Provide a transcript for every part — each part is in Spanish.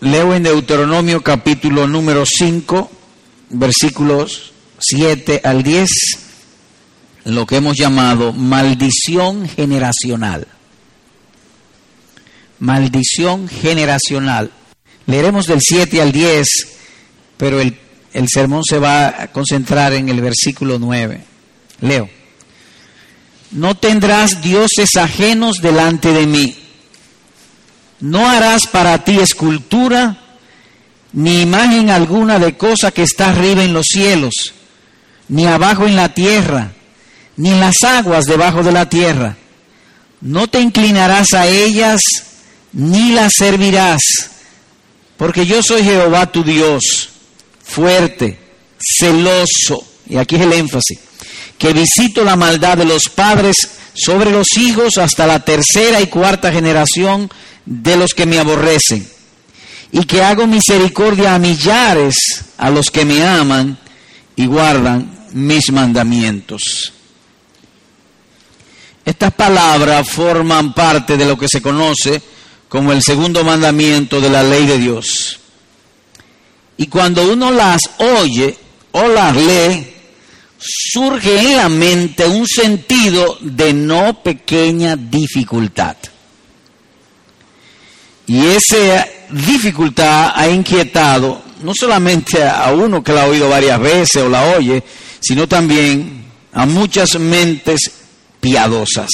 Leo en Deuteronomio capítulo número 5, versículos 7 al 10, lo que hemos llamado maldición generacional. Maldición generacional. Leeremos del 7 al 10, pero el, el sermón se va a concentrar en el versículo 9. Leo. No tendrás dioses ajenos delante de mí. No harás para ti escultura ni imagen alguna de cosa que está arriba en los cielos, ni abajo en la tierra, ni en las aguas debajo de la tierra. No te inclinarás a ellas, ni las servirás, porque yo soy Jehová tu Dios, fuerte, celoso, y aquí es el énfasis, que visito la maldad de los padres sobre los hijos hasta la tercera y cuarta generación de los que me aborrecen, y que hago misericordia a millares a los que me aman y guardan mis mandamientos. Estas palabras forman parte de lo que se conoce como el segundo mandamiento de la ley de Dios. Y cuando uno las oye o las lee, surge en la mente un sentido de no pequeña dificultad. Y esa dificultad ha inquietado no solamente a uno que la ha oído varias veces o la oye, sino también a muchas mentes piadosas.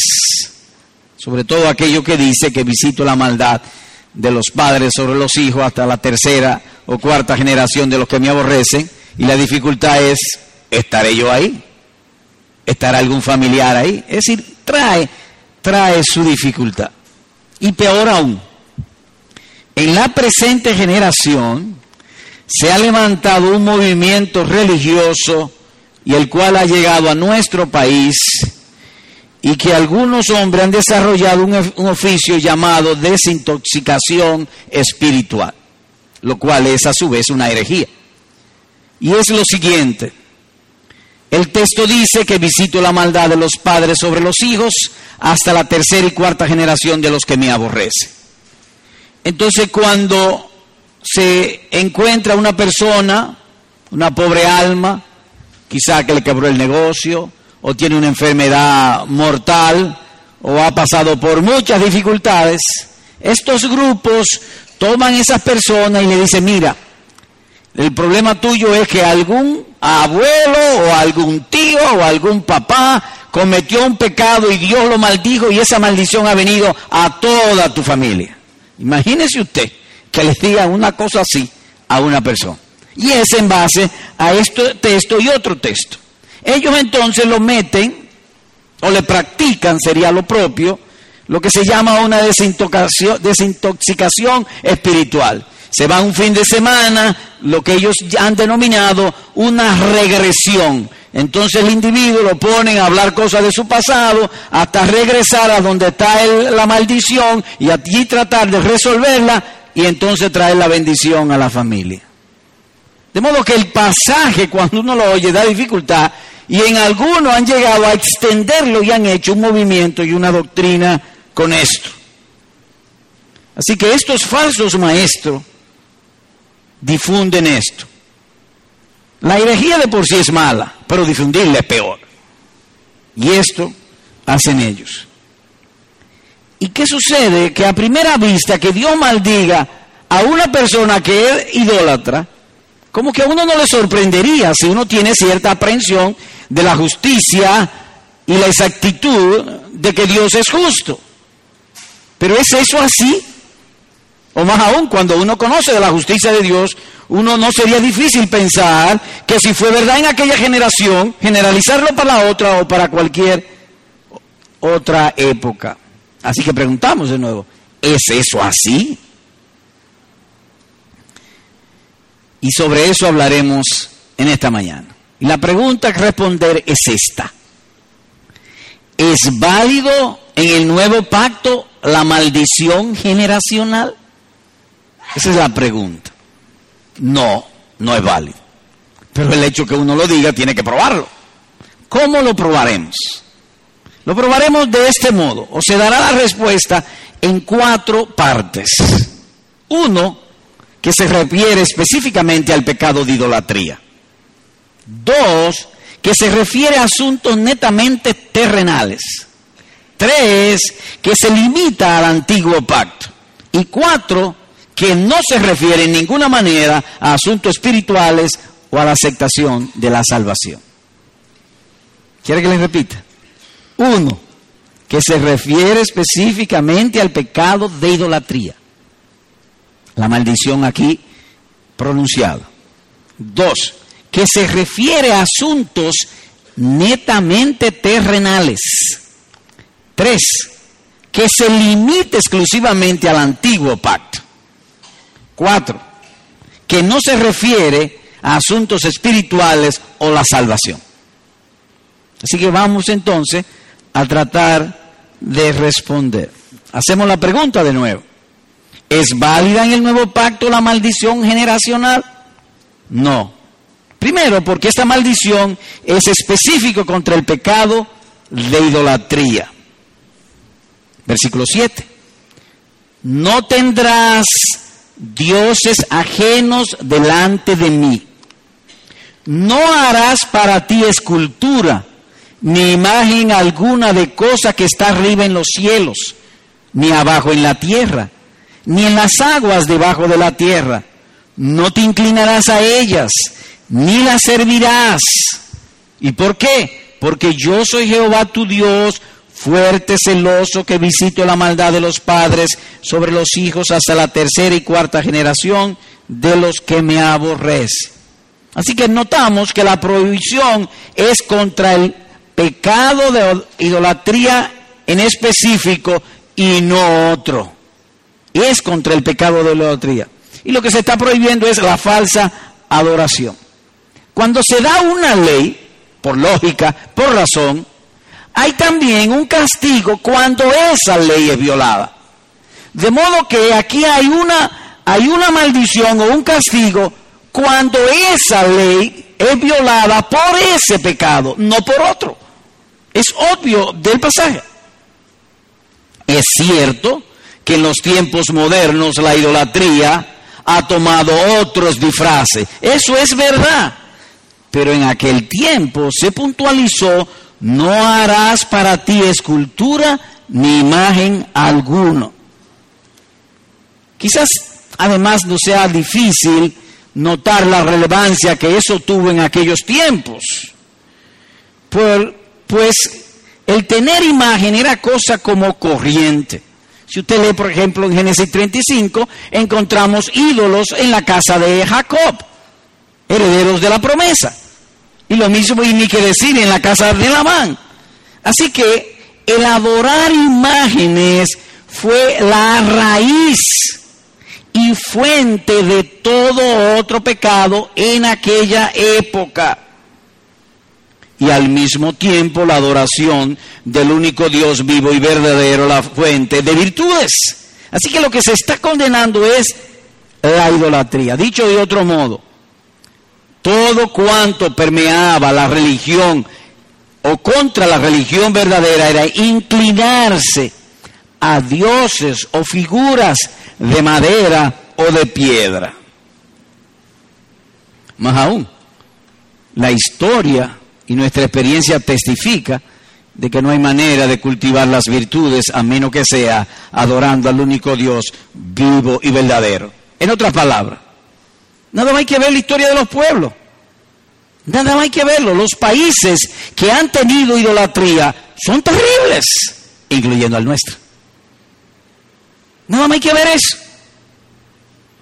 Sobre todo aquello que dice que visito la maldad de los padres sobre los hijos hasta la tercera o cuarta generación de los que me aborrecen. Y la dificultad es ¿estaré yo ahí? ¿Estará algún familiar ahí? Es decir, trae, trae su dificultad. Y peor aún, en la presente generación se ha levantado un movimiento religioso y el cual ha llegado a nuestro país y que algunos hombres han desarrollado un, oficio llamado desintoxicación espiritual, lo cual es a su vez una herejía. Y es lo siguiente, el texto dice que visito la maldad de los padres sobre los hijos hasta la tercera y cuarta generación de los que me aborrecen. Entonces cuando se encuentra una persona, una pobre alma, quizá que le quebró el negocio, o tiene una enfermedad mortal, o ha pasado por muchas dificultades, estos grupos toman esas personas y le dicen, mira, el problema tuyo es que algún abuelo o algún tío o algún papá cometió un pecado y Dios lo maldijo y esa maldición ha venido a toda tu familia. Imagínese usted que le diga una cosa así a una persona. Y es en base a este texto y otro texto. Ellos entonces lo meten o le practican, sería lo propio, lo que se llama una desintoxicación, desintoxicación espiritual se va un fin de semana, lo que ellos han denominado una regresión. Entonces el individuo lo ponen a hablar cosas de su pasado hasta regresar a donde está la maldición y allí tratar de resolverla y entonces traer la bendición a la familia. De modo que el pasaje cuando uno lo oye da dificultad y en algunos han llegado a extenderlo y han hecho un movimiento y una doctrina con esto. Así que estos falsos maestros difunden esto. La herejía de por sí es mala, pero difundirla es peor. Y esto hacen ellos. ¿Y qué sucede? Que a primera vista que Dios maldiga a una persona que es idólatra, como que a uno no le sorprendería si uno tiene cierta aprehensión de la justicia y la exactitud de que Dios es justo. Pero ¿es eso así? O más aún, cuando uno conoce de la justicia de Dios, uno no sería difícil pensar que si fue verdad en aquella generación, generalizarlo para la otra o para cualquier otra época. Así que preguntamos de nuevo, ¿es eso así? Y sobre eso hablaremos en esta mañana. Y la pregunta que responder es esta. ¿Es válido en el nuevo pacto la maldición generacional? Esa es la pregunta. No, no es válido. Pero el hecho que uno lo diga tiene que probarlo. ¿Cómo lo probaremos? Lo probaremos de este modo, o se dará la respuesta en cuatro partes. Uno, que se refiere específicamente al pecado de idolatría. Dos, que se refiere a asuntos netamente terrenales. Tres, que se limita al antiguo pacto. Y cuatro, que no se refiere en ninguna manera a asuntos espirituales o a la aceptación de la salvación. ¿Quiere que les repita? Uno, que se refiere específicamente al pecado de idolatría. La maldición aquí pronunciada. Dos, que se refiere a asuntos netamente terrenales. Tres, que se limite exclusivamente al antiguo pacto. Cuatro, que no se refiere a asuntos espirituales o la salvación. Así que vamos entonces a tratar de responder. Hacemos la pregunta de nuevo. ¿Es válida en el nuevo pacto la maldición generacional? No. Primero, porque esta maldición es específico contra el pecado de idolatría. Versículo 7. No tendrás dioses ajenos delante de mí. No harás para ti escultura ni imagen alguna de cosa que está arriba en los cielos, ni abajo en la tierra, ni en las aguas debajo de la tierra. No te inclinarás a ellas, ni las servirás. ¿Y por qué? Porque yo soy Jehová tu Dios, fuerte, celoso, que visito la maldad de los padres sobre los hijos hasta la tercera y cuarta generación de los que me aborrecen. Así que notamos que la prohibición es contra el pecado de idolatría en específico y no otro. Es contra el pecado de idolatría. Y lo que se está prohibiendo es la falsa adoración. Cuando se da una ley, por lógica, por razón, hay también un castigo cuando esa ley es violada. De modo que aquí hay una, hay una maldición o un castigo cuando esa ley es violada por ese pecado, no por otro. Es obvio del pasaje. Es cierto que en los tiempos modernos la idolatría ha tomado otros disfraces. Eso es verdad. Pero en aquel tiempo se puntualizó, no harás para ti escultura ni imagen alguno. Quizás además no sea difícil notar la relevancia que eso tuvo en aquellos tiempos. Por, pues el tener imagen era cosa como corriente. Si usted lee, por ejemplo, en Génesis 35, encontramos ídolos en la casa de Jacob, herederos de la promesa. Y lo mismo, y ni que decir, en la casa de Labán. Así que el adorar imágenes fue la raíz y fuente de todo otro pecado en aquella época y al mismo tiempo la adoración del único Dios vivo y verdadero, la fuente de virtudes. Así que lo que se está condenando es la idolatría. Dicho de otro modo, todo cuanto permeaba la religión o contra la religión verdadera era inclinarse a dioses o figuras de madera o de piedra. Más aún, la historia y nuestra experiencia testifica de que no hay manera de cultivar las virtudes a menos que sea adorando al único Dios vivo y verdadero. En otras palabras, nada más hay que ver la historia de los pueblos. Nada más hay que verlo. Los países que han tenido idolatría son terribles, incluyendo al nuestro. Nada más hay que ver eso.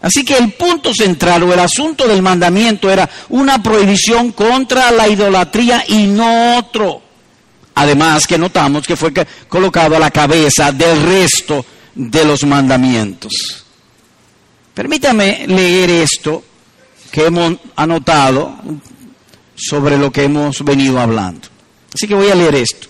Así que el punto central o el asunto del mandamiento era una prohibición contra la idolatría y no otro. Además que notamos que fue colocado a la cabeza del resto de los mandamientos. Permítame leer esto que hemos anotado sobre lo que hemos venido hablando. Así que voy a leer esto.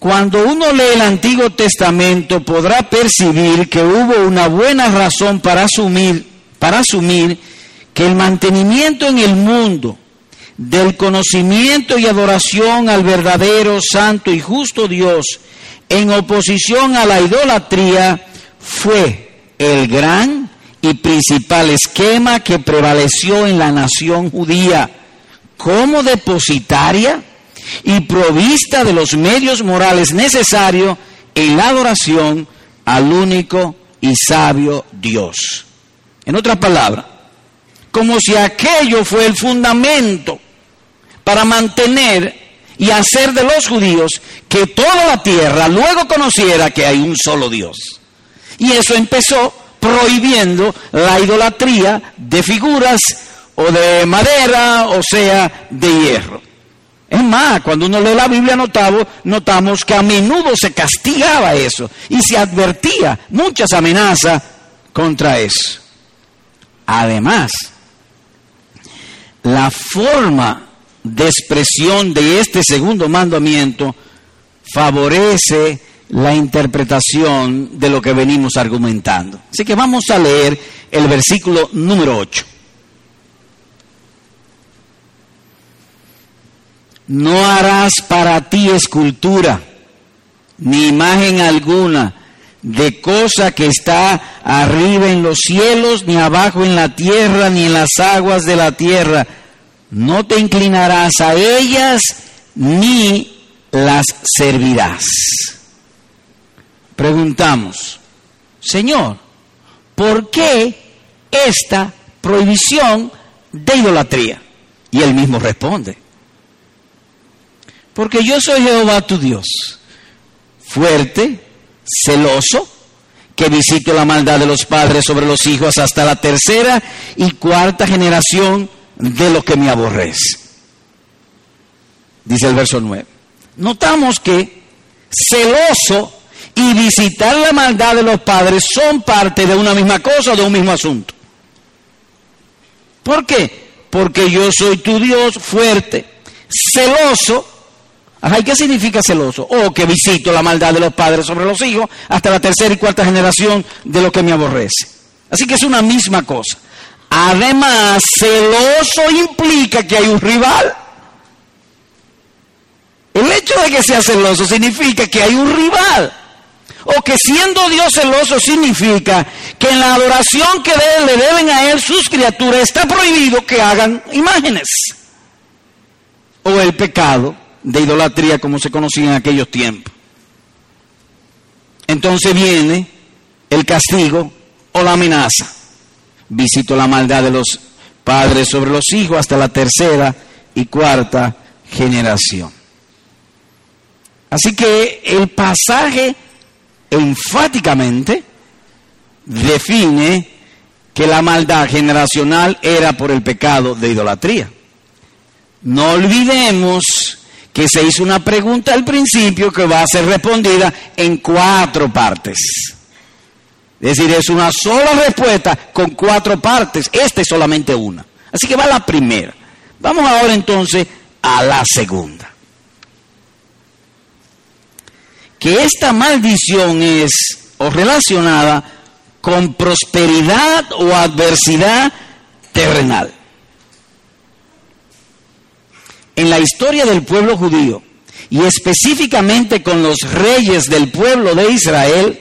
Cuando uno lee el Antiguo Testamento podrá percibir que hubo una buena razón para asumir, para asumir que el mantenimiento en el mundo del conocimiento y adoración al verdadero, santo y justo Dios en oposición a la idolatría fue el gran y principal esquema que prevaleció en la nación judía, como depositaria y provista de los medios morales necesarios en la adoración al único y sabio Dios. En otras palabras, como si aquello fue el fundamento para mantener y hacer de los judíos que toda la tierra luego conociera que hay un solo Dios. Y eso empezó prohibiendo la idolatría de figuras o de madera, o sea, de hierro. Es más, cuando uno lee la Biblia notamos, notamos que a menudo se castigaba eso y se advertía muchas amenazas contra eso. Además, la forma de expresión de este segundo mandamiento favorece la interpretación de lo que venimos argumentando. Así que vamos a leer el versículo número 8. No harás para ti escultura, ni imagen alguna de cosa que está arriba en los cielos, ni abajo en la tierra, ni en las aguas de la tierra. No te inclinarás a ellas, ni las servirás. Preguntamos, Señor, ¿por qué esta prohibición de idolatría? Y él mismo responde, porque yo soy Jehová tu Dios, fuerte, celoso, que visito la maldad de los padres sobre los hijos hasta la tercera y cuarta generación de lo que me aborrece. Dice el verso 9. Notamos que celoso y visitar la maldad de los padres son parte de una misma cosa, de un mismo asunto. ¿Por qué? Porque yo soy tu Dios fuerte, celoso Ajá, ¿y qué significa celoso? O oh, que visito la maldad de los padres sobre los hijos hasta la tercera y cuarta generación de lo que me aborrece. Así que es una misma cosa. Además, celoso implica que hay un rival. El hecho de que sea celoso significa que hay un rival. O que siendo Dios celoso significa que en la adoración que le deben a Él sus criaturas está prohibido que hagan imágenes. O el pecado de idolatría como se conocía en aquellos tiempos. Entonces viene el castigo o la amenaza. Visito la maldad de los padres sobre los hijos hasta la tercera y cuarta generación. Así que el pasaje enfáticamente define que la maldad generacional era por el pecado de idolatría. No olvidemos que se hizo una pregunta al principio que va a ser respondida en cuatro partes. Es decir, es una sola respuesta con cuatro partes. Esta es solamente una. Así que va la primera. Vamos ahora entonces a la segunda. Que esta maldición es o relacionada con prosperidad o adversidad terrenal. En la historia del pueblo judío y específicamente con los reyes del pueblo de Israel,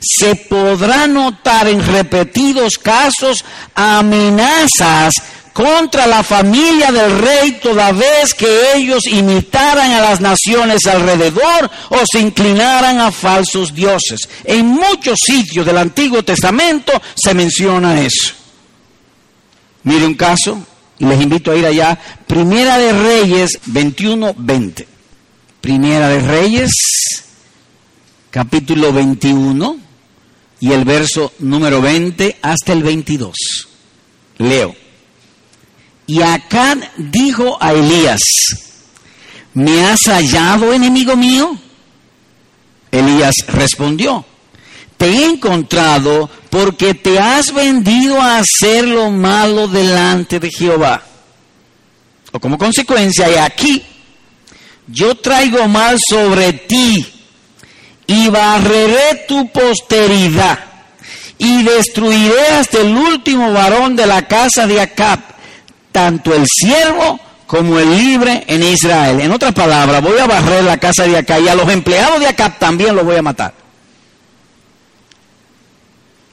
se podrá notar en repetidos casos amenazas contra la familia del rey toda vez que ellos imitaran a las naciones alrededor o se inclinaran a falsos dioses. En muchos sitios del Antiguo Testamento se menciona eso. Mire un caso, y les invito a ir allá. Primera de Reyes 21, 20. Primera de Reyes, capítulo 21 y el verso número 20 hasta el 22. Leo. Y Acán dijo a Elías, ¿me has hallado enemigo mío? Elías respondió, te he encontrado porque te has vendido a hacer lo malo delante de Jehová. O como consecuencia, y aquí yo traigo mal sobre ti y barreré tu posteridad y destruiré hasta el último varón de la casa de Acab, tanto el siervo como el libre en Israel. En otras palabras, voy a barrer la casa de Acab y a los empleados de Acab también los voy a matar.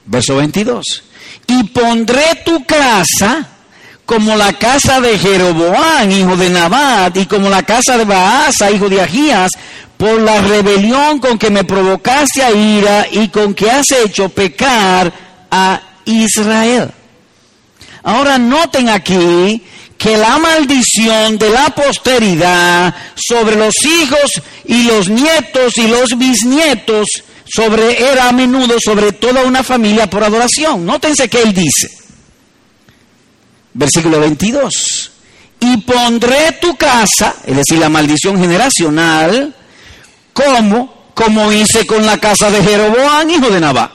Verso 22. Y pondré tu casa como la casa de Jeroboán, hijo de Nabat, y como la casa de Baasa, hijo de Agías, por la rebelión con que me provocaste a ira y con que has hecho pecar a Israel. Ahora noten aquí que la maldición de la posteridad sobre los hijos y los nietos y los bisnietos sobre era a menudo sobre toda una familia por adoración. Nótense que él dice. Versículo 22. Y pondré tu casa, es decir, la maldición generacional, como como hice con la casa de Jeroboam, hijo de Nabá,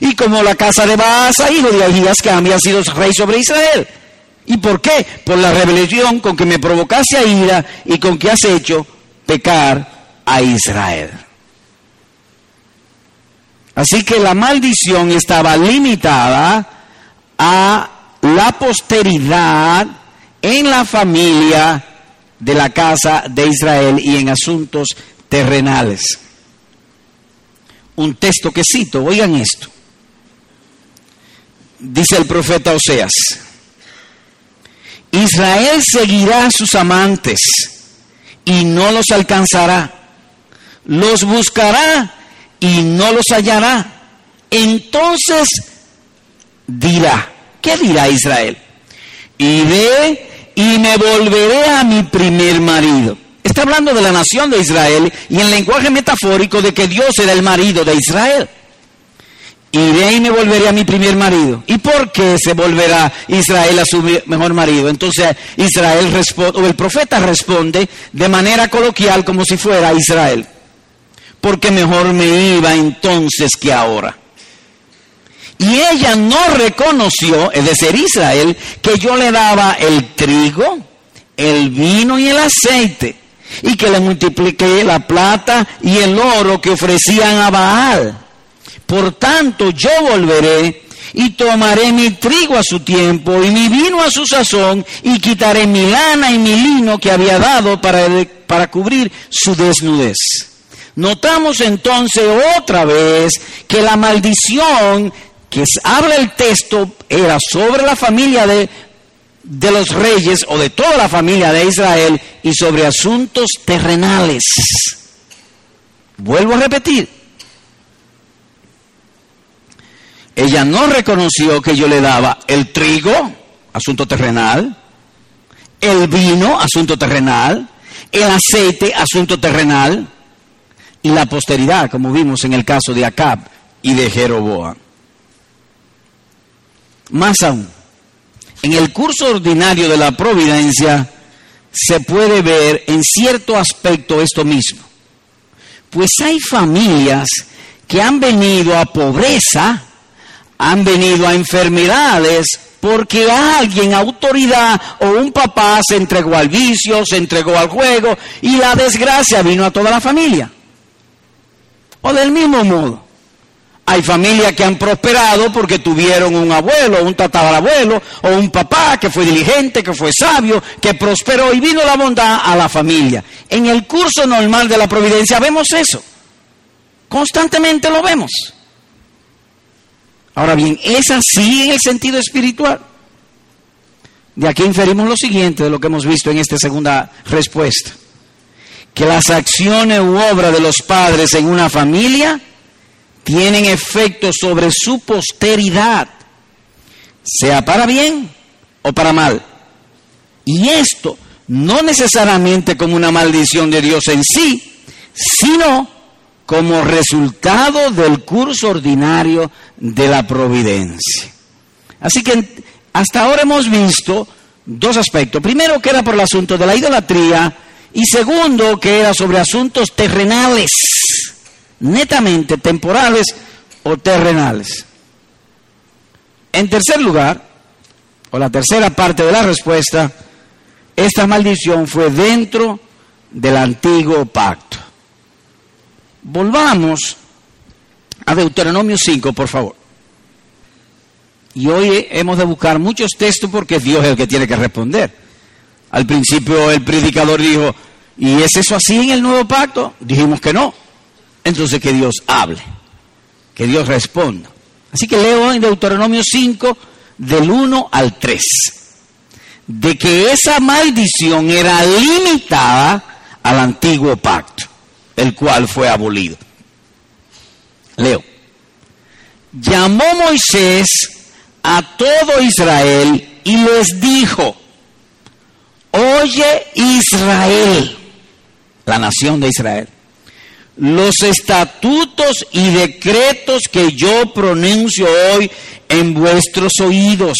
y como la casa de Baasa, hijo de Ahías, que había sido rey sobre Israel. ¿Y por qué? Por la rebelión con que me provocaste a ira y con que has hecho pecar a Israel. Así que la maldición estaba limitada a la posteridad en la familia de la casa de Israel y en asuntos terrenales. Un texto que cito, oigan esto. Dice el profeta Oseas, Israel seguirá a sus amantes y no los alcanzará. Los buscará y no los hallará. Entonces dirá, ¿qué dirá Israel? Iré y me volveré a mi primer marido. Está hablando de la nación de Israel y en lenguaje metafórico de que Dios era el marido de Israel. Iré y me volveré a mi primer marido. ¿Y por qué se volverá Israel a su mejor marido? Entonces Israel responde, o el profeta responde de manera coloquial como si fuera Israel. Porque mejor me iba entonces que ahora. Y ella no reconoció, es decir, Israel, que yo le daba el trigo, el vino y el aceite, y que le multipliqué la plata y el oro que ofrecían a Baal. Por tanto, yo volveré y tomaré mi trigo a su tiempo y mi vino a su sazón y quitaré mi lana y mi lino que había dado para, para cubrir su desnudez. Notamos entonces otra vez que la maldición que habla el texto era sobre la familia de, de los reyes o de toda la familia de Israel y sobre asuntos terrenales. Vuelvo a repetir. Ella no reconoció que yo le daba el trigo, asunto terrenal, el vino, asunto terrenal, el aceite, asunto terrenal, y la posteridad, como vimos en el caso de Acab y de Jeroboam. Más aún, en el curso ordinario de la providencia se puede ver en cierto aspecto esto mismo. Pues hay familias que han venido a pobreza, han venido a enfermedades, porque alguien, autoridad o un papá se entregó al vicio, se entregó al juego y la desgracia vino a toda la familia. O del mismo modo, hay familias que han prosperado porque tuvieron un abuelo, un tatarabuelo o un papá que fue diligente, que fue sabio, que prosperó y vino la bondad a la familia. En el curso normal de la providencia vemos eso. Constantemente lo vemos. Ahora bien, ¿es así en el sentido espiritual? De aquí inferimos lo siguiente de lo que hemos visto en esta segunda respuesta. Que las acciones u obras de los padres en una familia tienen efecto sobre su posteridad, sea para bien o para mal. Y esto no necesariamente como una maldición de Dios en sí, sino como resultado del curso ordinario de la providencia. Así que hasta ahora hemos visto dos aspectos. Primero que era por el asunto de la idolatría y segundo que era sobre asuntos terrenales netamente temporales o terrenales. En tercer lugar, o la tercera parte de la respuesta, esta maldición fue dentro del antiguo pacto. Volvamos a Deuteronomio 5, por favor. Y hoy hemos de buscar muchos textos porque Dios es el que tiene que responder. Al principio el predicador dijo, ¿y es eso así en el nuevo pacto? Dijimos que no entonces que Dios hable, que Dios responda. Así que leo en Deuteronomio 5, del 1 al 3, de que esa maldición era limitada al antiguo pacto, el cual fue abolido. Leo. Llamó Moisés a todo Israel y les dijo, oye Israel, la nación de Israel, los estatutos y decretos que yo pronuncio hoy en vuestros oídos.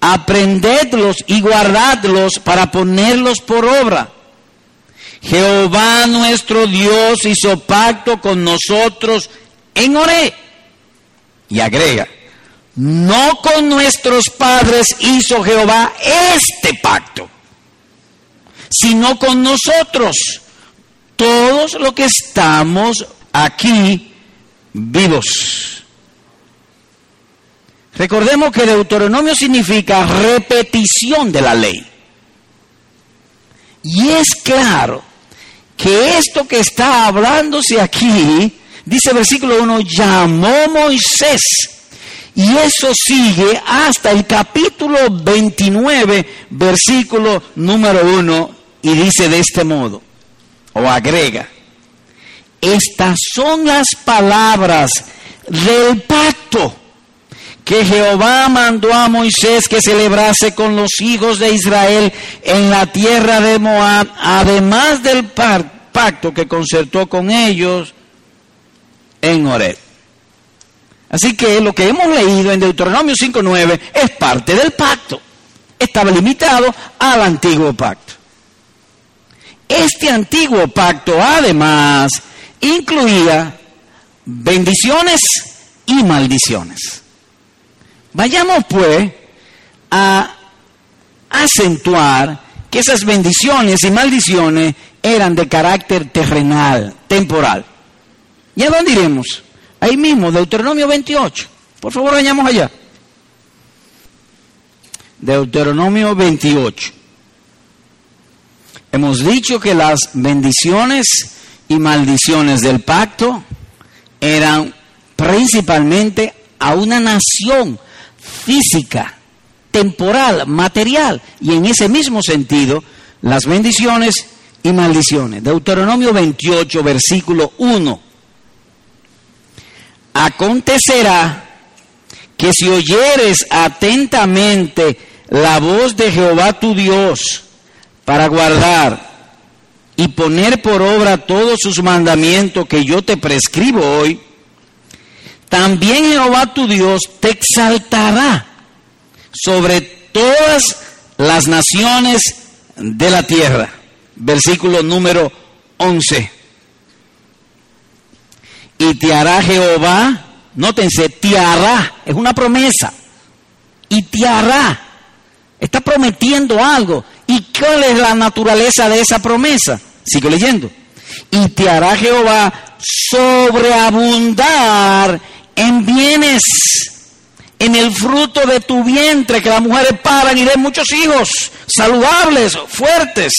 Aprendedlos y guardadlos para ponerlos por obra. Jehová nuestro Dios hizo pacto con nosotros en Oré. Y agrega, no con nuestros padres hizo Jehová este pacto, sino con nosotros, todos los que estamos aquí vivos. Recordemos que Deuteronomio significa repetición de la ley. Y es claro que esto que está hablándose aquí, dice versículo 1, llamó Moisés. Y eso sigue hasta el capítulo 29, versículo número 1, y dice de este modo, o agrega, estas son las palabras del pacto que Jehová mandó a Moisés que celebrase con los hijos de Israel en la tierra de Moab, además del pacto que concertó con ellos en Oreb. Así que lo que hemos leído en Deuteronomio 5.9 es parte del pacto. Estaba limitado al antiguo pacto. Este antiguo pacto además incluía bendiciones y maldiciones. Vayamos pues a acentuar que esas bendiciones y maldiciones eran de carácter terrenal, temporal. ¿Y a dónde iremos? Ahí mismo, Deuteronomio 28. Por favor, vayamos allá. Deuteronomio 28. Hemos dicho que las bendiciones y maldiciones del pacto eran principalmente a una nación física, temporal, material, y en ese mismo sentido, las bendiciones y maldiciones. Deuteronomio 28, versículo 1. Acontecerá que si oyeres atentamente la voz de Jehová tu Dios para guardar y poner por obra todos sus mandamientos que yo te prescribo hoy, también Jehová tu Dios te exaltará sobre todas las naciones de la tierra. Versículo número 11. Y te hará Jehová, nótense, te hará, es una promesa. Y te hará, está prometiendo algo. ¿Y cuál es la naturaleza de esa promesa? Sigo leyendo. Y te hará Jehová sobreabundar en bienes, en el fruto de tu vientre, que las mujeres paran y den muchos hijos, saludables, fuertes,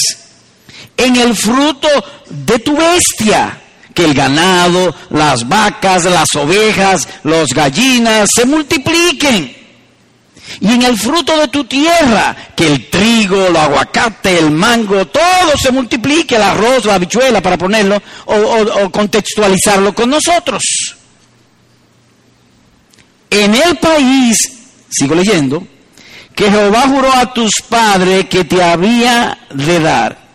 en el fruto de tu bestia, que el ganado, las vacas, las ovejas, las gallinas se multipliquen. Y en el fruto de tu tierra, que el trigo, el aguacate, el mango, todo se multiplique, el arroz, la habichuela, para ponerlo o, o contextualizarlo con nosotros en el país, sigo leyendo, que Jehová juró a tus padres que te había de dar.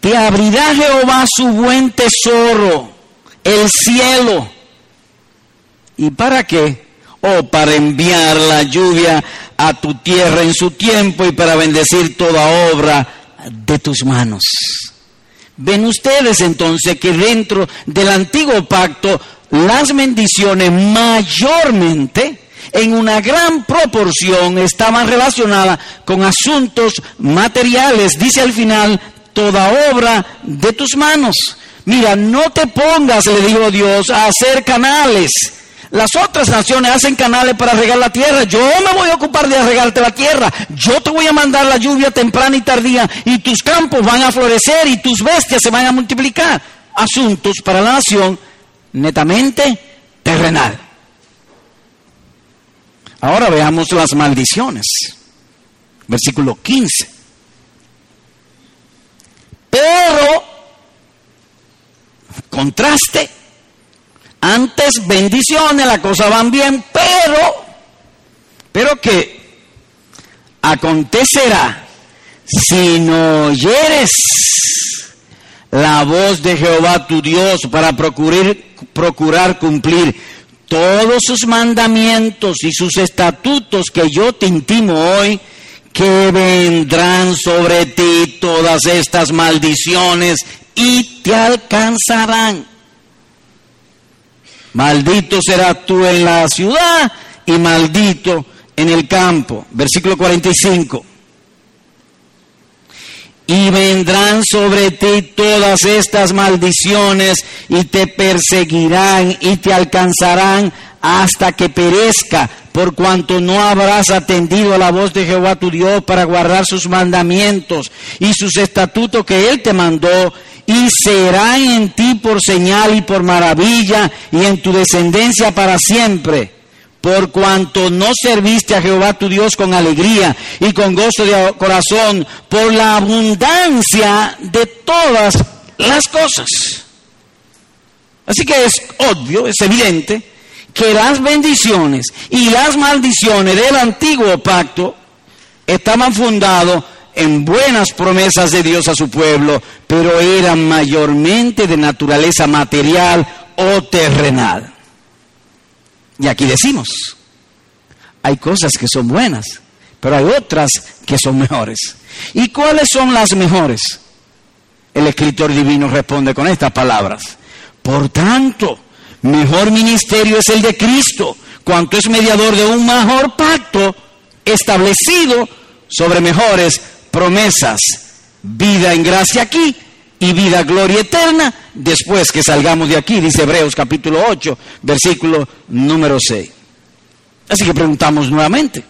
Te abrirá Jehová su buen tesoro, el cielo. ¿Y para qué? Oh, para enviar la lluvia a tu tierra en su tiempo y para bendecir toda obra de tus manos. Ven ustedes entonces que dentro del antiguo pacto las bendiciones mayormente, en una gran proporción, estaban relacionadas con asuntos materiales. Dice al final, toda obra de tus manos. Mira, no te pongas, le dijo Dios, a hacer canales. Las otras naciones hacen canales para regar la tierra. Yo me voy a ocupar de regarte la tierra. Yo te voy a mandar la lluvia temprana y tardía y tus campos van a florecer y tus bestias se van a multiplicar. Asuntos para la nación netamente terrenal. Ahora veamos las maldiciones. Versículo 15. Pero, contraste, antes bendiciones, las cosas van bien, pero, pero que acontecerá si no oyeres la voz de Jehová tu Dios para procurar, procurar cumplir todos sus mandamientos y sus estatutos que yo te intimo hoy, que vendrán sobre ti todas estas maldiciones y te alcanzarán. Maldito serás tú en la ciudad y maldito en el campo. Versículo 45 y vendrán sobre ti todas estas maldiciones y te perseguirán y te alcanzarán hasta que perezca, por cuanto no habrás atendido a la voz de Jehová tu Dios para guardar sus mandamientos y sus estatutos que Él te mandó, y serán en ti por señal y por maravilla y en tu descendencia para siempre por cuanto no serviste a Jehová tu Dios con alegría y con gozo de corazón, por la abundancia de todas las cosas. Así que es obvio, es evidente, que las bendiciones y las maldiciones del antiguo pacto estaban fundados en buenas promesas de Dios a su pueblo, pero eran mayormente de naturaleza material o terrenal. Y aquí decimos, hay cosas que son buenas, pero hay otras que son mejores. ¿Y cuáles son las mejores? El escritor divino responde con estas palabras. Por tanto, mejor ministerio es el de Cristo, cuanto es mediador de un mejor pacto establecido sobre mejores promesas. Vida en gracia aquí y vida, gloria eterna, después que salgamos de aquí, dice Hebreos capítulo 8, versículo número 6. Así que preguntamos nuevamente,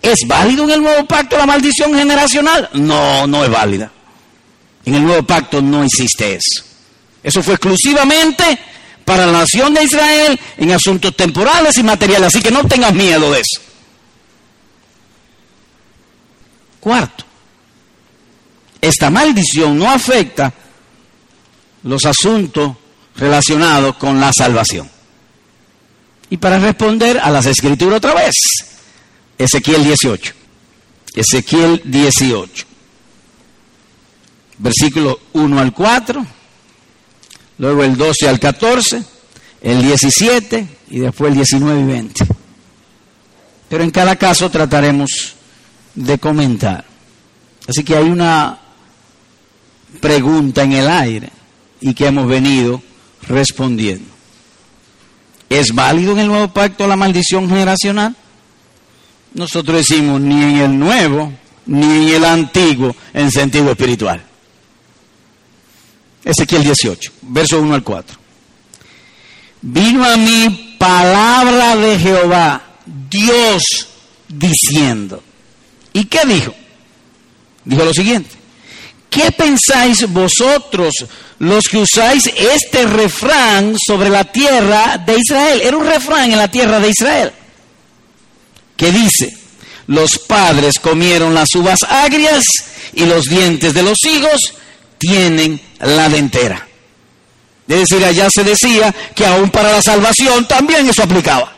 ¿es válido en el nuevo pacto la maldición generacional? No, no es válida. En el nuevo pacto no existe eso. Eso fue exclusivamente para la nación de Israel en asuntos temporales y materiales, así que no tengas miedo de eso. Cuarto, esta maldición no afecta los asuntos relacionados con la salvación. Y para responder a las escrituras otra vez, Ezequiel 18. Ezequiel 18. Versículo 1 al 4, luego el 12 al 14, el 17 y después el 19 y 20. Pero en cada caso trataremos de comentar. Así que hay una pregunta en el aire y que hemos venido respondiendo. ¿Es válido en el nuevo pacto la maldición generacional? Nosotros decimos ni en el nuevo ni en el antiguo en sentido espiritual. Ezequiel 18, verso 1 al 4. Vino a mí palabra de Jehová, Dios, diciendo. ¿Y qué dijo? Dijo lo siguiente. ¿Qué pensáis vosotros los que usáis este refrán sobre la tierra de Israel? Era un refrán en la tierra de Israel que dice, los padres comieron las uvas agrias y los dientes de los hijos tienen la dentera. Es decir, allá se decía que aún para la salvación también eso aplicaba.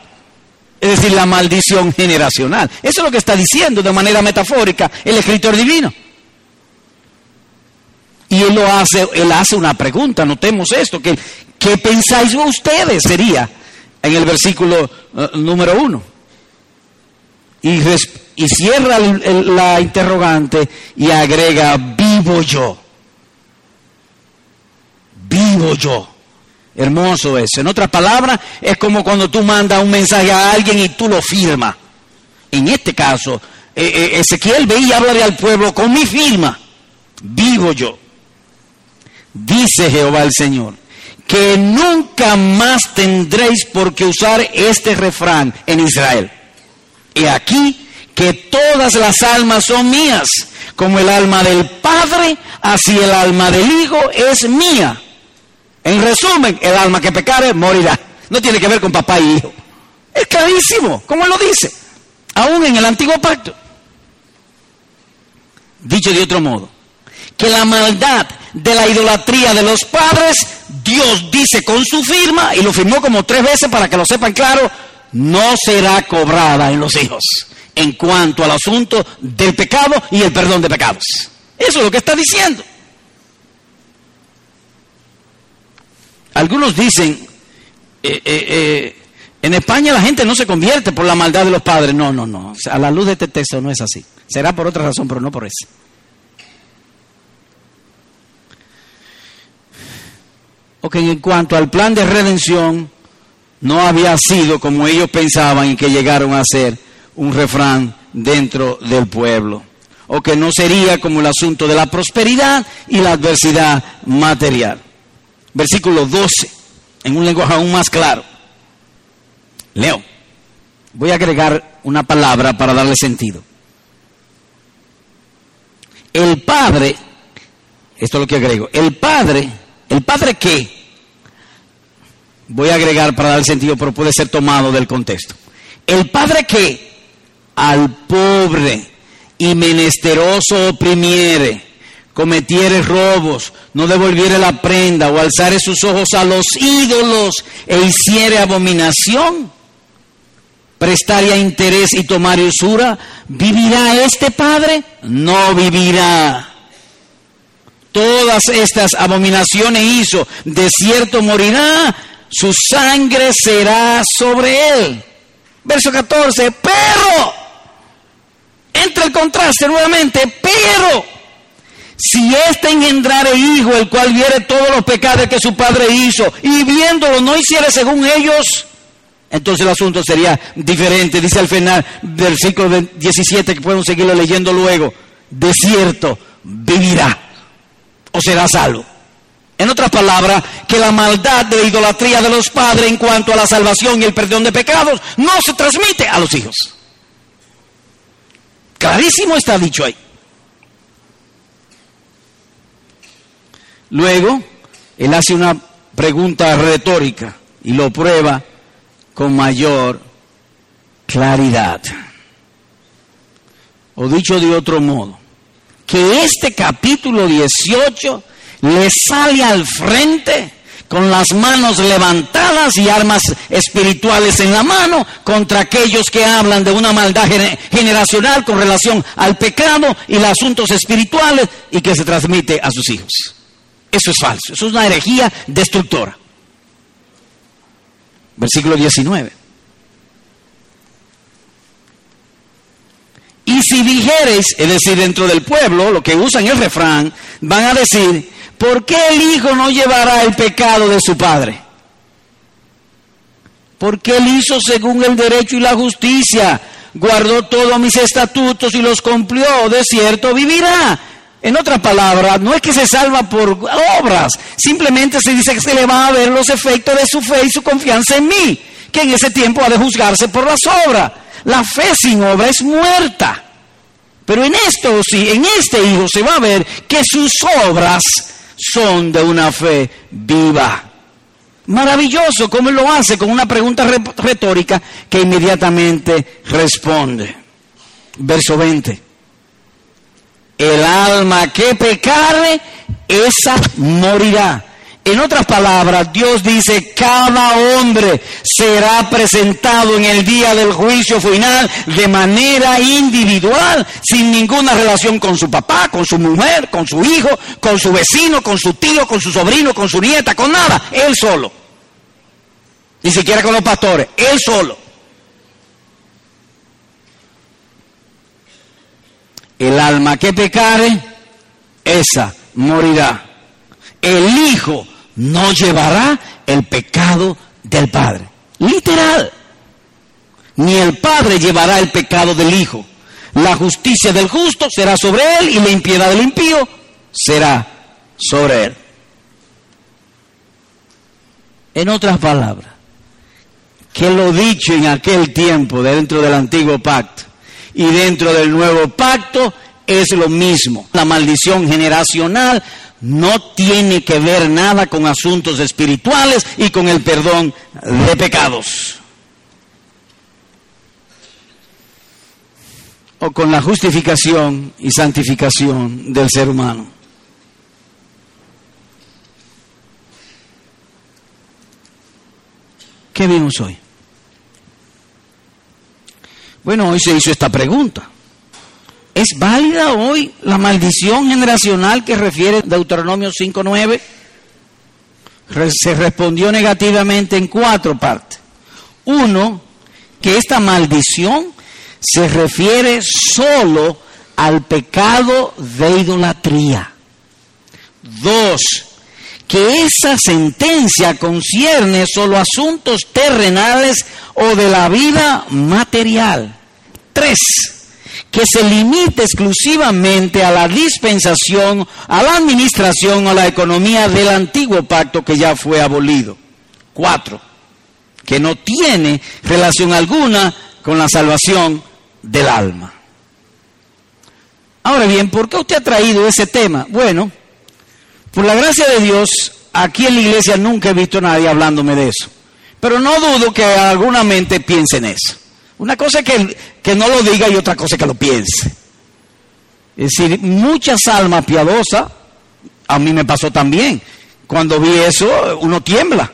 Es decir, la maldición generacional. Eso es lo que está diciendo de manera metafórica el escritor divino. Y él lo hace, él hace una pregunta, notemos esto, que ¿qué pensáis ustedes? Sería en el versículo eh, número uno. Y, cierra la interrogante y agrega, vivo yo. Vivo yo. Hermoso eso. En otras palabras, es como cuando tú mandas un mensaje a alguien y tú lo firmas. En este caso, eh, eh, Ezequiel ve y habla al pueblo con mi firma. Vivo yo dice Jehová el Señor, que nunca más tendréis por qué usar este refrán en Israel. Y aquí que todas las almas son mías, como el alma del Padre, así el alma del Hijo es mía. En resumen, el alma que pecare morirá. No tiene que ver con papá y hijo. Es clarísimo, como lo dice. Aún en el antiguo pacto. Dicho de otro modo, que la maldad de la idolatría de los padres, Dios dice con su firma, y lo firmó como tres veces para que lo sepan claro, no será cobrada en los hijos en cuanto al asunto del pecado y el perdón de pecados. Eso es lo que está diciendo. Algunos dicen, eh, eh, eh, en España la gente no se convierte por la maldad de los padres. No, no, no. A la luz de este texto no es así. Será por otra razón, pero no por eso. Ok, en cuanto al plan de redención, no había sido como ellos pensaban y que llegaron a ser un refrán dentro del pueblo. O que no sería como el asunto de la prosperidad y la adversidad material. Versículo 12, en un lenguaje aún más claro. Leo, voy a agregar una palabra para darle sentido. El Padre, esto es lo que agrego, el Padre, el Padre qué? Voy a agregar para dar sentido, pero puede ser tomado del contexto. El Padre que al pobre y menesteroso oprimiere, cometiere robos, no devolviere la prenda o alzare sus ojos a los ídolos e hiciere abominación, prestaria interés y tomar usura, ¿vivirá este padre? No vivirá. Todas estas abominaciones hizo, de cierto morirá, su sangre será sobre él. Verso 14, pero, entra el contraste nuevamente, pero, si éste engendrare hijo, el cual viere todos los pecados que su padre hizo, y viéndolo no hiciera según ellos, entonces el asunto sería diferente. Dice al final del versículo 17, que pueden seguirlo leyendo luego, de cierto vivirá o será salvo. En otras palabras, que la maldad de la idolatría de los padres en cuanto a la salvación y el perdón de pecados no se transmite a los hijos. Clarísimo está dicho ahí. Luego, él hace una pregunta retórica y lo prueba con mayor claridad. O dicho de otro modo, que este capítulo 18 le sale al frente con las manos levantadas y armas espirituales en la mano contra aquellos que hablan de una maldad generacional con relación al pecado y los asuntos espirituales y que se transmite a sus hijos. Eso es falso, eso es una herejía destructora versículo 19. Y si dijereis, es decir, dentro del pueblo, lo que usan el refrán, van a decir, ¿por qué el hijo no llevará el pecado de su padre? Porque él hizo según el derecho y la justicia, guardó todos mis estatutos y los cumplió, de cierto vivirá. En otras palabras, no es que se salva por obras, simplemente se dice que se le van a ver los efectos de su fe y su confianza en mí, que en ese tiempo ha de juzgarse por las obras. La fe sin obra es muerta. Pero en esto sí, en este hijo se va a ver que sus obras son de una fe viva. Maravilloso cómo él lo hace con una pregunta retórica que inmediatamente responde. Verso 20 el alma que pecare, esa morirá. En otras palabras, Dios dice, cada hombre será presentado en el día del juicio final de manera individual, sin ninguna relación con su papá, con su mujer, con su hijo, con su vecino, con su tío, con su sobrino, con su nieta, con nada, él solo. Ni siquiera con los pastores, él solo. El alma que pecare, esa morirá. El Hijo no llevará el pecado del Padre. Literal. Ni el Padre llevará el pecado del Hijo. La justicia del justo será sobre él y la impiedad del impío será sobre él. En otras palabras, que lo dicho en aquel tiempo dentro del antiguo pacto y dentro del nuevo pacto es lo mismo. La maldición generacional no tiene que ver nada con asuntos espirituales y con el perdón de pecados. o con la justificación y santificación del ser humano. ¿Qué vimos hoy? Bueno, hoy se hizo esta pregunta. ¿Es válida hoy la maldición generacional que refiere Deuteronomio 5.9? Se respondió negativamente en cuatro partes. Uno, que esta maldición se refiere solo al pecado de idolatría. Dos, que esa sentencia concierne solo asuntos terrenales o de la vida material. Tres, que se limite exclusivamente a la dispensación, a la administración a la economía del antiguo pacto que ya fue abolido. Cuatro, que no tiene relación alguna con la salvación del alma. Ahora bien, ¿por qué usted ha traído ese tema? Bueno, por la gracia de Dios, aquí en la iglesia nunca he visto a nadie hablándome de eso. Pero no dudo que alguna mente piense en eso. Una cosa es que, que no lo diga y otra cosa es que lo piense. Es decir, muchas almas piadosas, a mí me pasó también. Cuando vi eso, uno tiembla.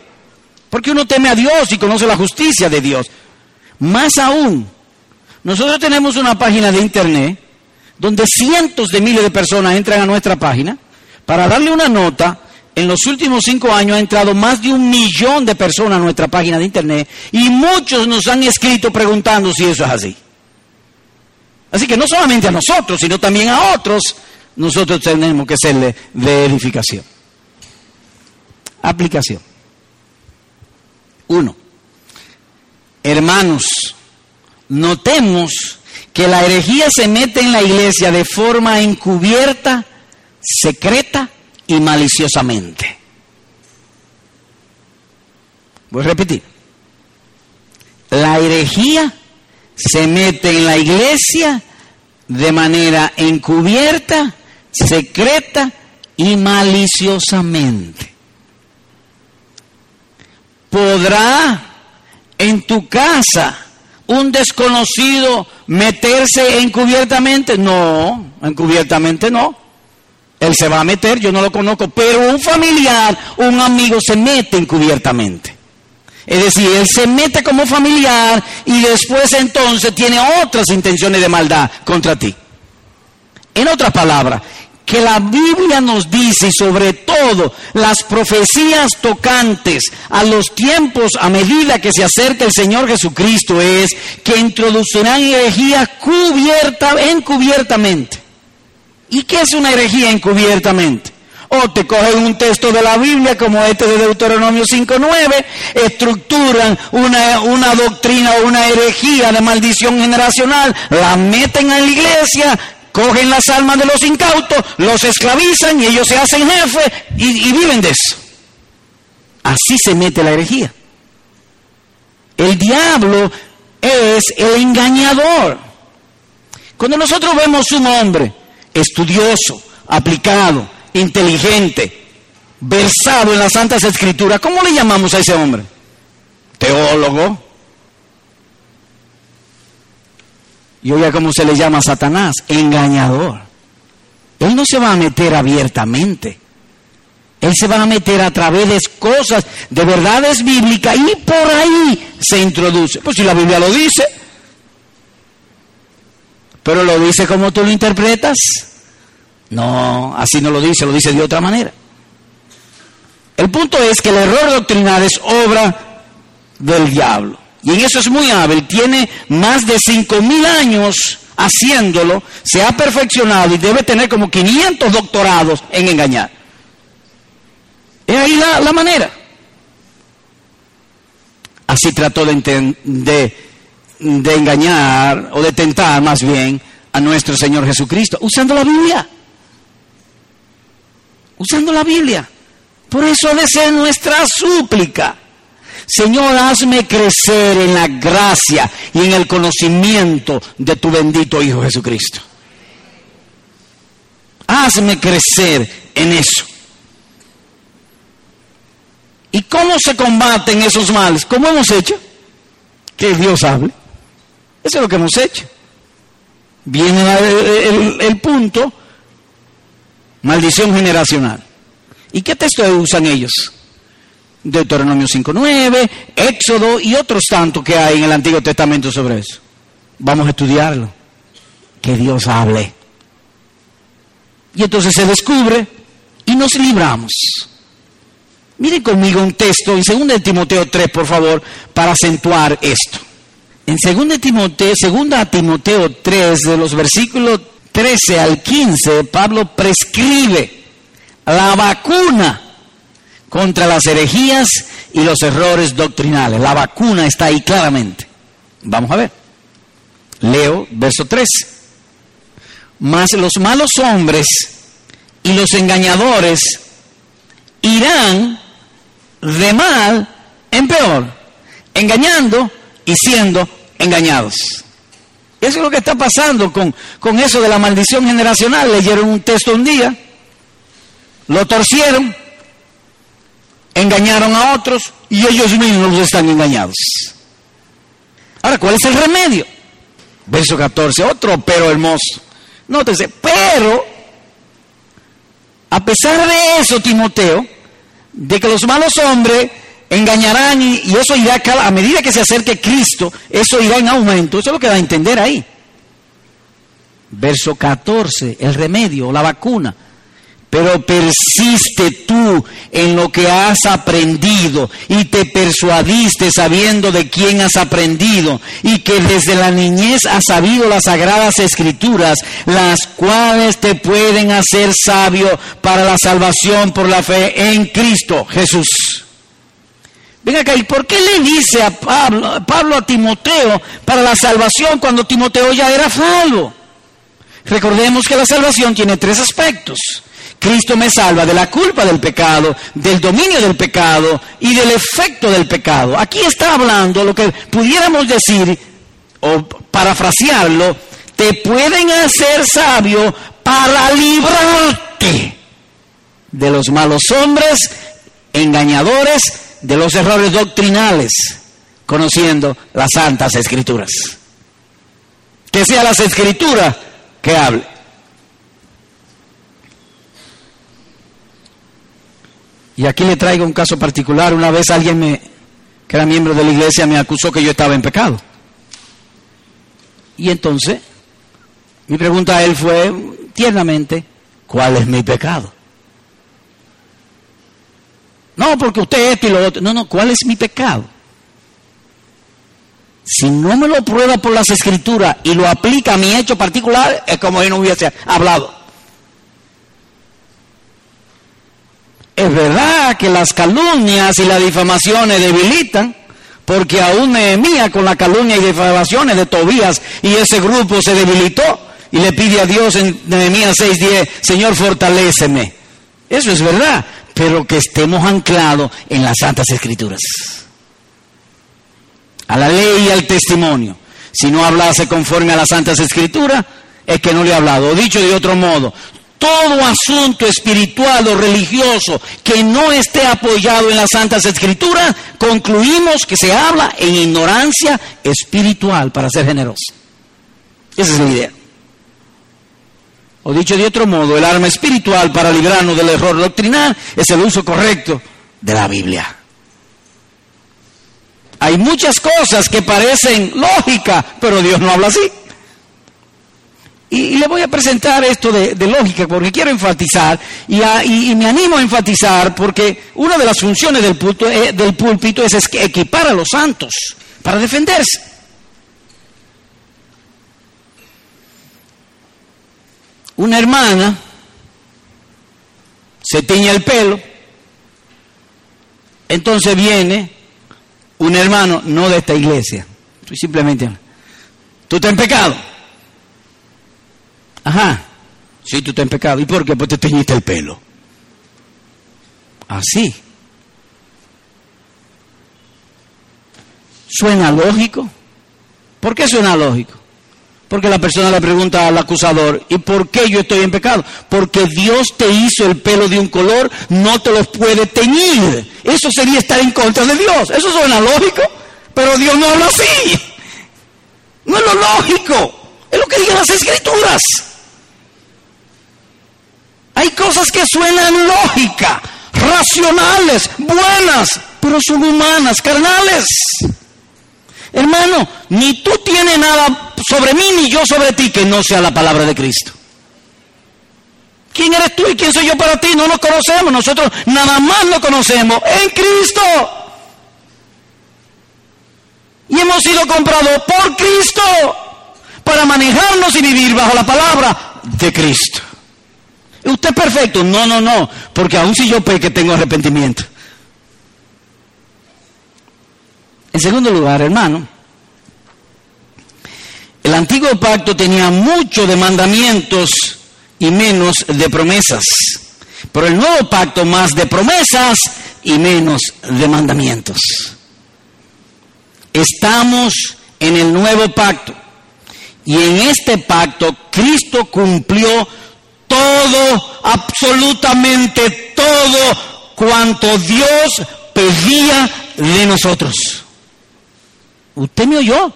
Porque uno teme a Dios y conoce la justicia de Dios. Más aún, nosotros tenemos una página de internet donde cientos de miles de personas entran a nuestra página para darle una nota. En los últimos cinco años ha entrado más de un millón de personas a nuestra página de internet y muchos nos han escrito preguntando si eso es así. Así que no solamente a nosotros, sino también a otros, nosotros tenemos que serle de edificación. Aplicación. Uno, hermanos, notemos que la herejía se mete en la iglesia de forma encubierta, secreta y maliciosamente. Voy a repetir. La herejía se mete en la iglesia de manera encubierta, secreta y maliciosamente. ¿Podrá en tu casa un desconocido meterse encubiertamente? No, encubiertamente no. Él se va a meter, yo no lo conozco, pero un familiar, un amigo se mete encubiertamente. Es decir, él se mete como familiar y después entonces tiene otras intenciones de maldad contra ti. En otras palabras, que la Biblia nos dice, y sobre todo las profecías tocantes a los tiempos a medida que se acerca el Señor Jesucristo, es que introducirán herejía cubierta, encubiertamente. ¿Y qué es una herejía encubiertamente? O te cogen un texto de la Biblia como este de Deuteronomio 5.9, estructuran una, una doctrina o una herejía de maldición generacional, la meten a la iglesia, cogen las almas de los incautos, los esclavizan y ellos se hacen jefe y, viven de eso. Así se mete la herejía. El diablo es el engañador. Cuando nosotros vemos un hombre estudioso, aplicado, inteligente, versado en las Santas Escrituras, ¿cómo le llamamos a ese hombre? Teólogo, Y oiga cómo se le llama Satanás, engañador. Él no se va a meter abiertamente. Él se va a meter a través de cosas, de verdades bíblicas, y por ahí se introduce. Pues si la Biblia lo dice, pero lo dice como tú lo interpretas. No, así no lo dice, lo dice de otra manera. El punto es que el error doctrinal es obra del diablo. Y en eso es muy hábil, tiene más de 5.000 años haciéndolo, se ha perfeccionado y debe tener como 500 doctorados en engañar. Es ahí la, manera. Así trató de, de engañar o de tentar más bien a nuestro Señor Jesucristo, usando la Biblia. Usando la Biblia. Por eso debe ser nuestra súplica. Señor, hazme crecer en la gracia y en el conocimiento de tu bendito Hijo Jesucristo. Hazme crecer en eso. ¿Y cómo se combaten esos males? ¿Cómo hemos hecho? Que Dios hable. Eso es lo que hemos hecho. viene el, punto, maldición generacional. ¿Y qué texto usan ellos? Deuteronomio 5.9, Éxodo y otros tantos que hay en el Antiguo Testamento sobre eso. Vamos a estudiarlo. Que Dios hable. Y entonces se descubre y nos libramos. Miren conmigo un texto en 2 Timoteo 3, por favor, para acentuar esto. En 2 Timoteo, 2 Timoteo 3, de los versículos 13 al 15, Pablo prescribe la vacuna contra las herejías y los errores doctrinales. La vacuna está ahí claramente. Vamos a ver. Leo verso 3. Mas los malos hombres y los engañadores irán de mal en peor, engañando y siendo engañados. Eso es lo que está pasando con, con eso de la maldición generacional. Leyeron un texto un día, lo torcieron, engañaron a otros y ellos mismos están engañados. Ahora, ¿cuál es el remedio? Verso 14, otro pero hermoso. Nótese, pero, a pesar de eso, Timoteo, de que los malos hombres engañarán y, eso irá a medida que se acerque Cristo, eso irá en aumento. Eso es lo que da a entender ahí. Verso 14, el remedio, la vacuna. Pero persiste tú en lo que has aprendido y te persuadiste sabiendo de quién has aprendido y que desde la niñez has sabido las sagradas escrituras, las cuales te pueden hacer sabio para la salvación por la fe en Cristo Jesús. Venga acá, ¿y por qué le dice a Pablo, Pablo a Timoteo para la salvación cuando Timoteo ya era salvo? Recordemos que la salvación tiene tres aspectos. Cristo me salva de la culpa del pecado, del dominio del pecado y del efecto del pecado. Aquí está hablando lo que pudiéramos decir, o parafrasearlo, te pueden hacer sabio para librarte de los malos hombres, engañadores, de los errores doctrinales, conociendo las santas escrituras. Que sea las escrituras que hable. Y aquí le traigo un caso particular. Una vez alguien me, que era miembro de la iglesia me acusó que yo estaba en pecado. Y entonces, mi pregunta a él fue tiernamente, ¿cuál es mi pecado? No, porque usted esto y lo otro. No, no, ¿cuál es mi pecado? Si no me lo prueba por las escrituras y lo aplica a mi hecho particular, es como si no hubiese hablado. Es verdad que las calumnias y las difamaciones debilitan, porque aún Nehemías con la calumnia y difamaciones de Tobías y ese grupo se debilitó y le pide a Dios en Nehemías 6:10, Señor, fortaléceme. Eso es verdad, pero que estemos anclados en las Santas Escrituras. A la ley y al testimonio. Si no hablase conforme a las Santas Escrituras, es que no le ha hablado. O dicho de otro modo, todo asunto espiritual o religioso que no esté apoyado en las Santas Escrituras, concluimos que se habla en ignorancia espiritual, para ser generoso. Esa es la idea. O dicho de otro modo, el arma espiritual para librarnos del error doctrinal es el uso correcto de la Biblia. Hay muchas cosas que parecen lógicas, pero Dios no habla así. Y, le voy a presentar esto de, lógica porque quiero enfatizar y, me animo a enfatizar porque una de las funciones del, eh, del púlpito es equipar a los santos para defenderse. Una hermana se tiña el pelo, entonces viene un hermano, no de esta iglesia, simplemente, tú estás en pecado. Ajá, sí, tú estás en pecado. ¿Y por qué? Pues te teñiste el pelo. Así. ¿Suena lógico? ¿Por qué suena lógico? Porque la persona le pregunta al acusador, ¿y por qué yo estoy en pecado? Porque Dios te hizo el pelo de un color, no te lo puede teñir. Eso sería estar en contra de Dios. Eso suena lógico, pero Dios no habla así. No es lo lógico. Es lo que dice las escrituras. Hay cosas que suenan lógica, racionales, buenas, pero son humanas, carnales. Hermano, ni tú tienes nada sobre mí, ni yo sobre ti que no sea la palabra de Cristo. ¿Quién eres tú y quién soy yo para ti? No nos conocemos, nosotros nada más nos conocemos en Cristo. Y hemos sido comprados por Cristo para manejarnos y vivir bajo la palabra de Cristo. ¿Usted es perfecto? No, no, no, porque aún si yo peque tengo arrepentimiento. En segundo lugar, hermano, el antiguo pacto tenía mucho de mandamientos y menos de promesas. Pero el nuevo pacto más de promesas y menos de mandamientos. Estamos en el nuevo pacto. Y en este pacto Cristo cumplió todo, absolutamente todo cuanto Dios pedía de nosotros. ¿Usted me oyó?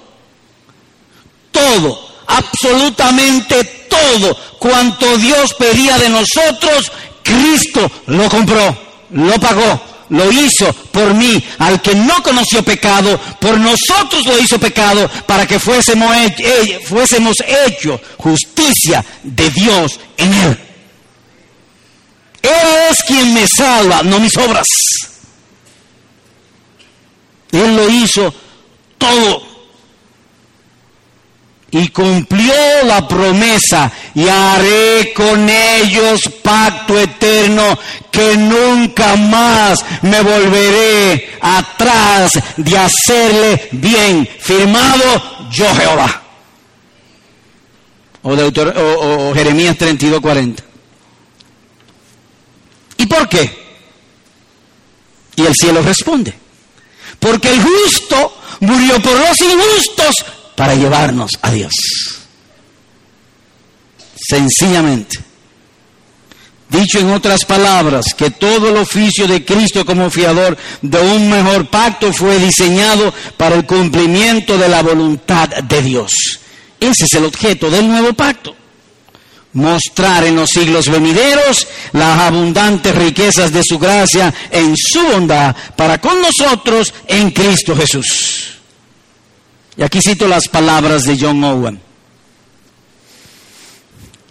Todo, absolutamente todo cuanto Dios pedía de nosotros, Cristo lo compró, lo pagó, lo hizo por mí, al que no conoció pecado, por nosotros lo hizo pecado, para que fuésemos, hechos justicia de Dios en él. Él es quien me salva, no mis obras. Él lo hizo todo. Y cumplió la promesa y haré con ellos pacto eterno que nunca más me volveré atrás de hacerle bien. Firmado yo Jehová. O, o, Jeremías 32, 40. ¿Y por qué? Y el cielo responde. Porque el justo murió por los injustos para llevarnos a Dios. Sencillamente. Dicho en otras palabras, que todo el oficio de Cristo como fiador de un mejor pacto fue diseñado para el cumplimiento de la voluntad de Dios. Ese es el objeto del nuevo pacto mostrar en los siglos venideros las abundantes riquezas de su gracia en su bondad para con nosotros en Cristo Jesús. Y aquí cito las palabras de John Owen.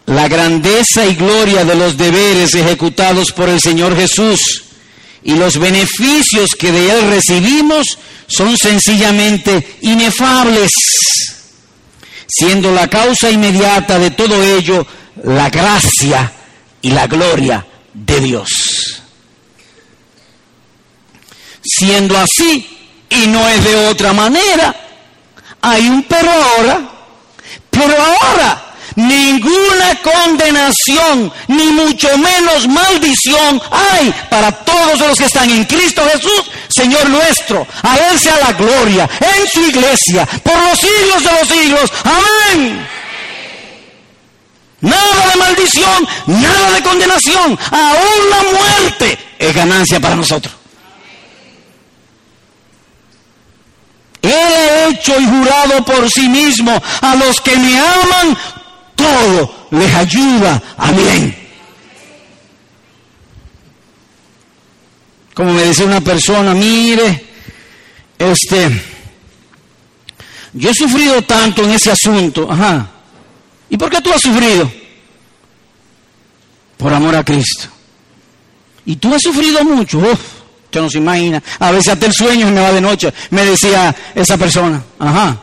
La grandeza y gloria de los deberes ejecutados por el Señor Jesús y los beneficios que de Él recibimos son sencillamente inefables, siendo la causa inmediata de todo ello la gracia y la gloria de Dios. Siendo así, y no es de otra manera, hay un pero ahora, pero ahora ninguna condenación, ni mucho menos maldición hay para todos los que están en Cristo Jesús, Señor nuestro. A Él sea la gloria en su iglesia, por los siglos de los siglos. Amén. Nada de maldición, nada de condenación. Aún la muerte es ganancia para nosotros. Él ha hecho y jurado por sí mismo a los que me aman, todo les ayuda a bien. Como me dice una persona, mire, este, yo he sufrido tanto en ese asunto, ajá. ¿Y por qué tú has sufrido? Por amor a Cristo. Y tú has sufrido mucho, uf, usted no se imagina. A veces hasta el sueño me va de noche, me decía esa persona. Ajá.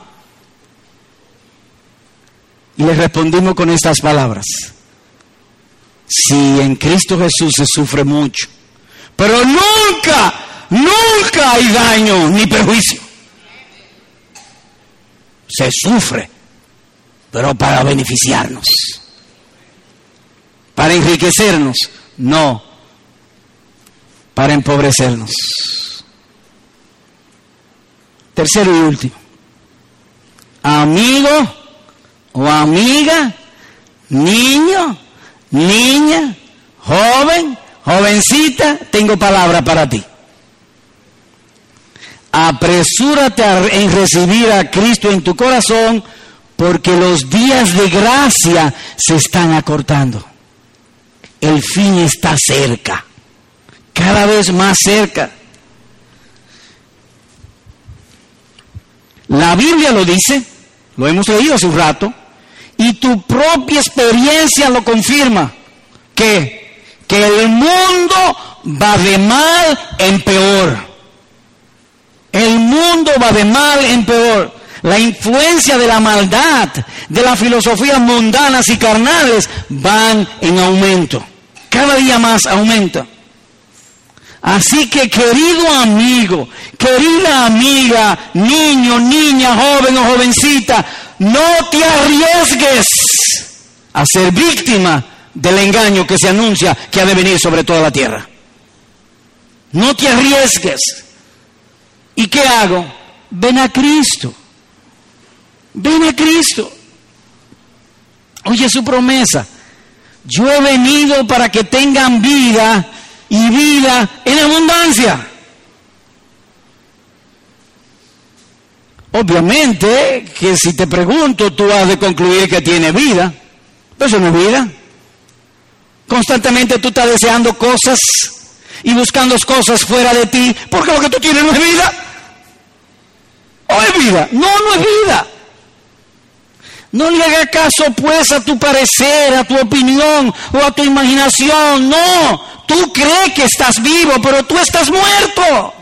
Y le respondimos con estas palabras. Si en Cristo Jesús se sufre mucho, pero nunca, nunca hay daño ni perjuicio. Se sufre, pero para beneficiarnos, para enriquecernos, no, para empobrecernos. Tercero y último, amigo o amiga, niño, niña, joven, jovencita, tengo palabra para ti. Apresúrate en recibir a Cristo en tu corazón porque los días de gracia se están acortando. El fin está cerca, cada vez más cerca. La Biblia lo dice, lo hemos leído hace un rato, y tu propia experiencia lo confirma, que, que el mundo va de mal en peor. El mundo va de mal en peor. La influencia de la maldad, de las filosofías mundanas y carnales van en aumento. Cada día más aumenta. Así que querido amigo, querida amiga, niño, niña, joven o jovencita, no te arriesgues a ser víctima del engaño que se anuncia que ha de venir sobre toda la tierra. No te arriesgues. ¿Y qué hago? Ven a Cristo. Ven a Cristo. Oye su promesa. Yo he venido para que tengan vida y vida en abundancia. Obviamente que si te pregunto, tú has de concluir que tiene vida. Pero eso no es vida. Constantemente tú estás deseando cosas y buscando cosas fuera de ti, porque lo que tú tienes no es vida. ¿O es vida? No, no es vida. No le haga caso pues a tu parecer, a tu opinión o a tu imaginación. No, tú crees que estás vivo, pero tú estás muerto.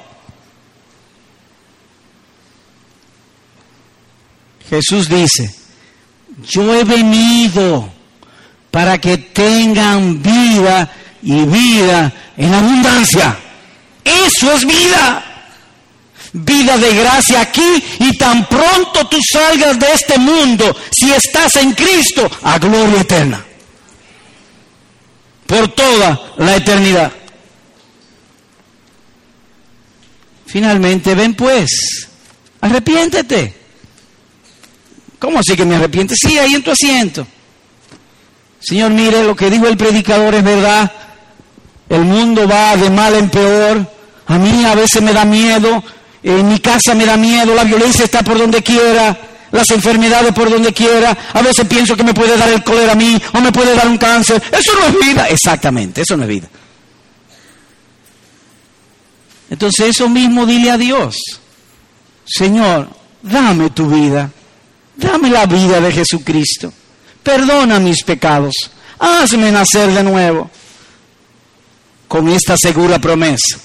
Jesús dice, yo he venido para que tengan vida y vida en abundancia. Eso es vida. Vida de gracia aquí y tan pronto tú salgas de este mundo, si estás en Cristo, a gloria eterna. Por toda la eternidad. Finalmente, ven pues, arrepiéntete. ¿Cómo así que me arrepiente? Sí, ahí en tu asiento. Señor, mire, lo que dijo el predicador es verdad. El mundo va de mal en peor. A mí a veces me da miedo. En mi casa me da miedo. La violencia está por donde quiera. Las enfermedades por donde quiera. A veces pienso que me puede dar el cólera a mí o me puede dar un cáncer. Eso no es vida. Exactamente, eso no es vida. Entonces eso mismo dile a Dios. Señor, dame tu vida. Dame la vida de Jesucristo. Perdona mis pecados. Hazme nacer de nuevo con esta segura promesa.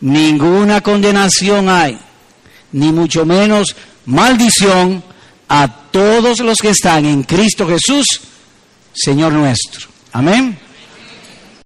Ninguna condenación hay, ni mucho menos maldición a todos los que están en Cristo Jesús, Señor nuestro. Amén.